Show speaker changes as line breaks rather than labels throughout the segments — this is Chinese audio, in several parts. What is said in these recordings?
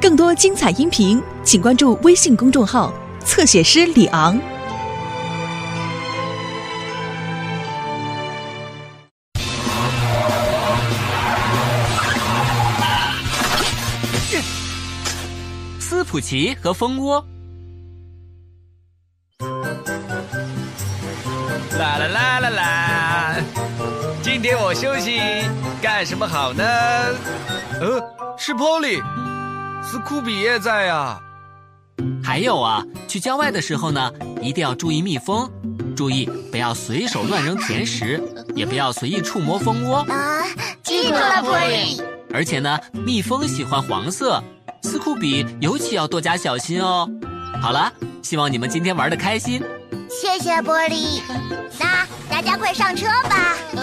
更多精彩音频，请关注微信公众号“侧写师李昂”。
斯普奇和蜂窝。
啦啦啦啦啦！今天我休息，干什么好呢？呃，是 Polly，斯库比也在呀。
还有啊，去郊外的时候呢，一定要注意蜜蜂，注意不要随手乱扔甜食，也不要随意触摸蜂窝。
啊，记住了，Polly。
而且呢，蜜蜂喜欢黄色，斯库比尤其要多加小心哦。好了，希望你们今天玩的开心。
谢谢玻璃，那大家快上车吧。嗯，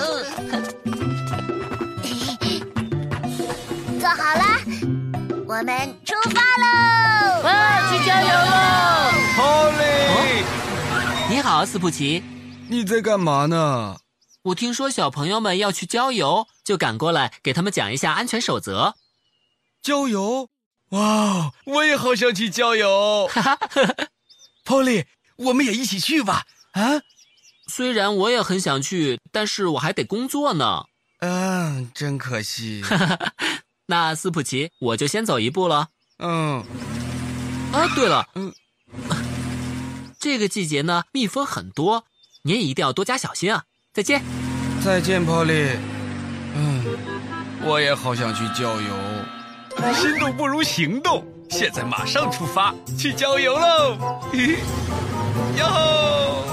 坐好了，我们出发喽！
哇，去郊游喽
！Polly，
你好，斯普奇，
你在干嘛呢？
我听说小朋友们要去郊游，就赶过来给他们讲一下安全守则。
郊游？哇，我也好想去郊游。哈哈，Polly。我们也一起去吧，啊！
虽然我也很想去，但是我还得工作呢。
嗯，真可惜。
那斯普奇，我就先走一步了。
嗯。
啊，对了，嗯，这个季节呢，蜜蜂很多，您也一定要多加小心啊。再见。
再见，Polly。嗯，我也好想去郊游。心动不如行动，现在马上出发去郊游喽！哟！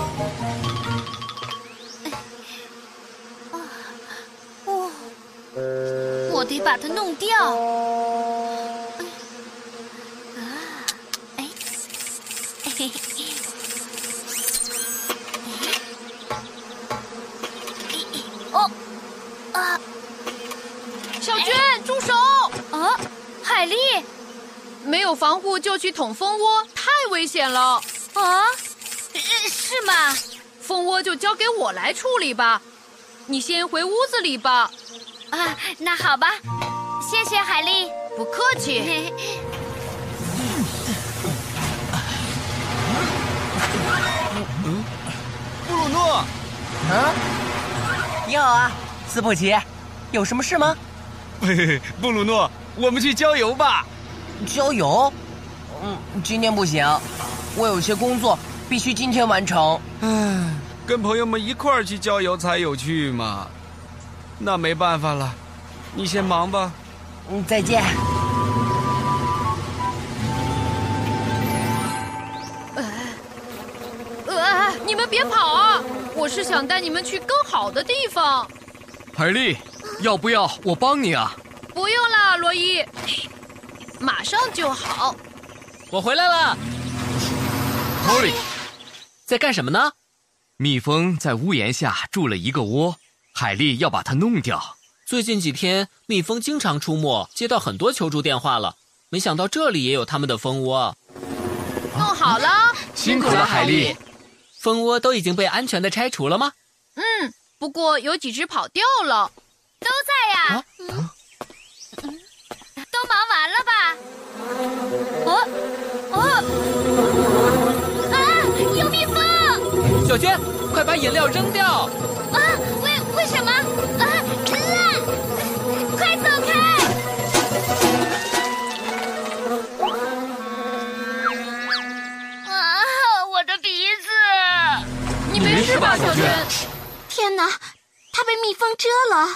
把它弄掉。啊！哎！嘿嘿！哦！啊！
小娟，住手！
啊！海丽，
没有防护就去捅蜂窝，太危险了！啊！
是吗？
蜂窝就交给我来处理吧，你先回屋子里吧。
啊，那好吧，谢谢海丽，
不客气。
嗯，布鲁诺，
啊，你好啊，斯普奇，有什么事吗？
嘿嘿，布鲁诺，我们去郊游吧。
郊游？嗯，今天不行，我有些工作。必须今天完成。
唉，跟朋友们一块儿去郊游才有趣嘛。那没办法了，你先忙吧。
嗯，再见。
呃，你们别跑啊！我是想带你们去更好的地方。
海丽，要不要我帮你啊？
不用了，罗伊，马上就好。
我回来了。在干什么呢？
蜜蜂在屋檐下筑了一个窝，海丽要把它弄掉。
最近几天，蜜蜂经常出没，接到很多求助电话了。没想到这里也有他们的蜂窝。
弄好了，
辛苦了，海丽。
蜂窝都已经被安全的拆除了吗？
嗯，不过有几只跑掉了。
都在呀。嗯。都忙完了吧？哦，哦。
小娟，快把饮料扔掉！
啊，
蜜蜂蛰了！啊，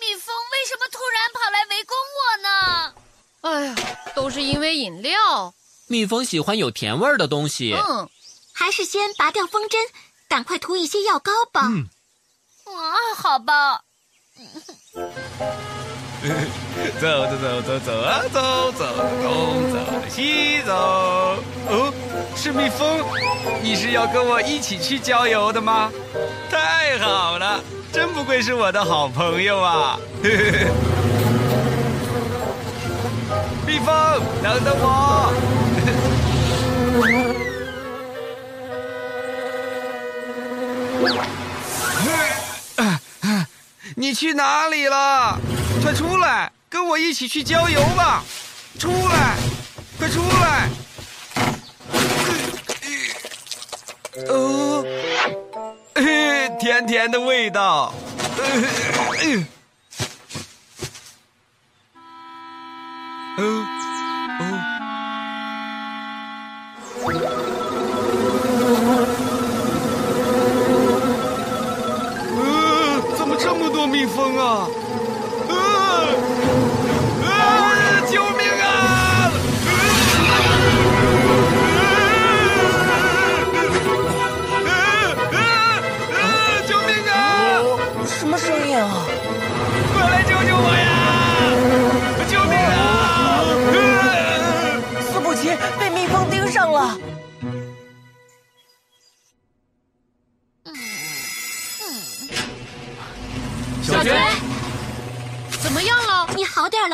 蜜蜂为什么突然跑来围攻我呢？
哎呀，都是因为饮料。
蜜蜂喜欢有甜味的东西。
嗯，
还是先拔掉蜂针，赶快涂一些药膏吧。嗯，
啊，好吧。
走走走走走啊，走走东走西走。哦，是蜜蜂，你是要跟我一起去郊游的吗？太好了，真不愧是我的好朋友啊。蜜蜂，等等我。你去哪里了？快出来，跟我一起去郊游吧！出来，快出来！哦，嘿，甜甜的味道。嗯，
嗯，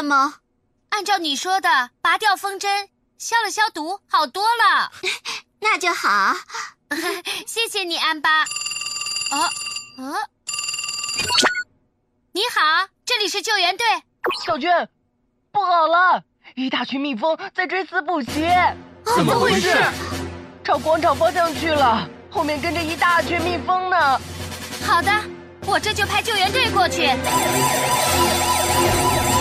吗？
按照你说的，拔掉风针，消了消毒，好多了。
那就好。
谢谢你，安巴。哦，哦，你好，这里是救援队。
小娟，不好了，一大群蜜蜂在追斯普奇，
怎么回事？
朝广场方向去了，后面跟着一大群蜜蜂呢。
好的，我这就派救援队过去。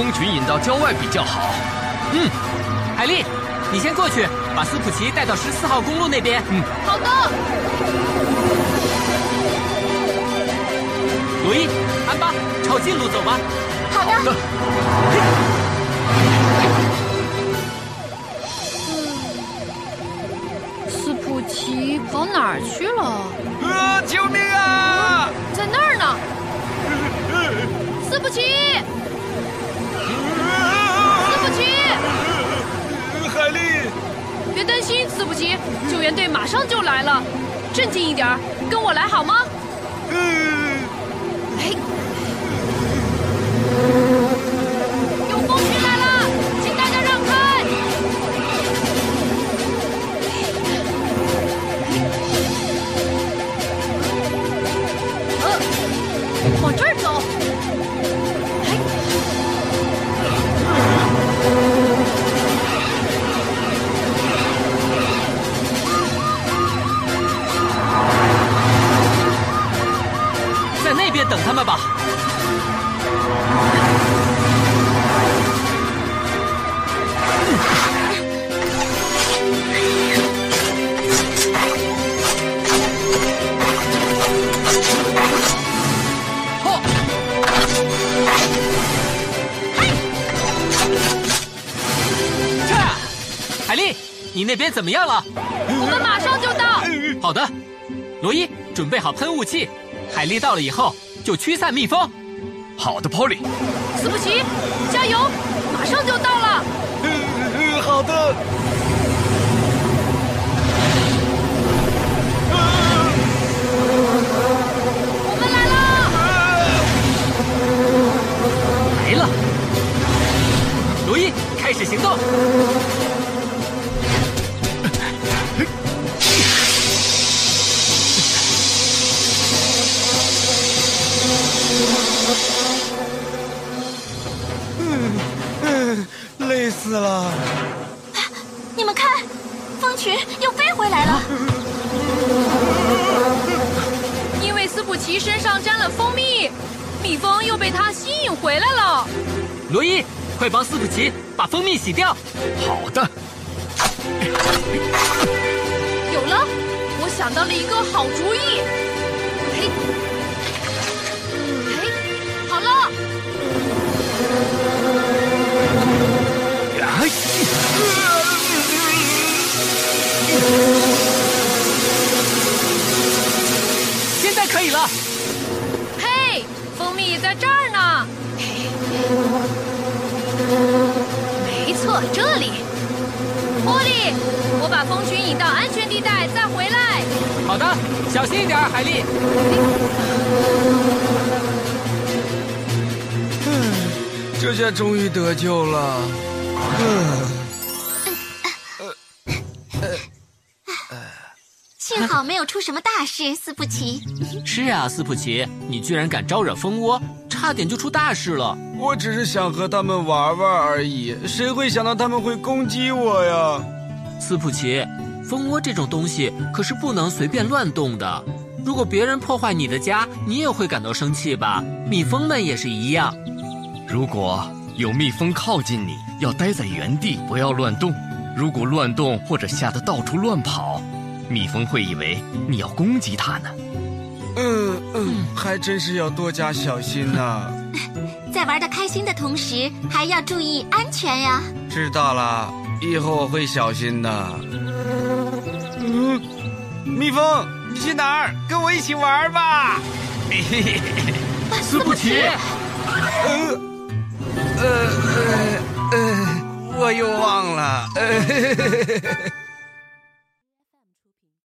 蜂群引到郊外比较好。
嗯，海丽，你先过去，把斯普奇带到十四号公路那边。嗯，
好的。
罗伊、安巴，抄近路走吧。
好的。
嗯斯普奇跑哪儿去了？
啊，救命啊！
在那儿呢。斯普奇，救援队马上就来了。镇静一点儿，跟我来好吗？
嗯，
哎，
在那边等他们吧。嚯！海丽，你那边怎么样了？
我们马上就到。
好的，罗伊，准备好喷雾器。海狸到了以后就驱散蜜蜂。
好的，，Polly。
斯普奇，加油，马上就到了。
嗯嗯好的。死了。
你们看，蜂群又飞回来了。
因为斯普奇身上沾了蜂蜜，蜜蜂又被他吸引回来了。
罗伊，快帮斯普奇把蜂蜜洗掉。
好的，
有了，我想到了一个好主意。嘿，嘿，
现在可以了。
嘿，蜂蜜在这儿呢。没
错，这里。
波利，我把蜂群引到安全地带再回来。
好的，小心一点，海莉。
嗯，这下终于得救了。嗯。
幸好没有出什么大事，斯普奇。
是啊，斯普奇，你居然敢招惹蜂窝，差点就出大事了。
我只是想和他们玩玩而已，谁会想到他们会攻击我呀？
斯普奇，蜂窝这种东西可是不能随便乱动的。如果别人破坏你的家，你也会感到生气吧？蜜蜂们也是一样。
如果有蜜蜂靠近你，要待在原地，不要乱动。如果乱动或者吓得到处乱跑，蜜蜂会以为你要攻击它呢。
嗯嗯，还真是要多加小心呐、
在玩的开心的同时，还要注意安全呀。
知道了，以后我会小心的。嗯，蜜蜂，你去哪儿？跟我一起玩吧。嘿嘿嘿嘿。
斯布奇，
呃呃呃呃，我又忘了。呃嘿嘿嘿嘿嘿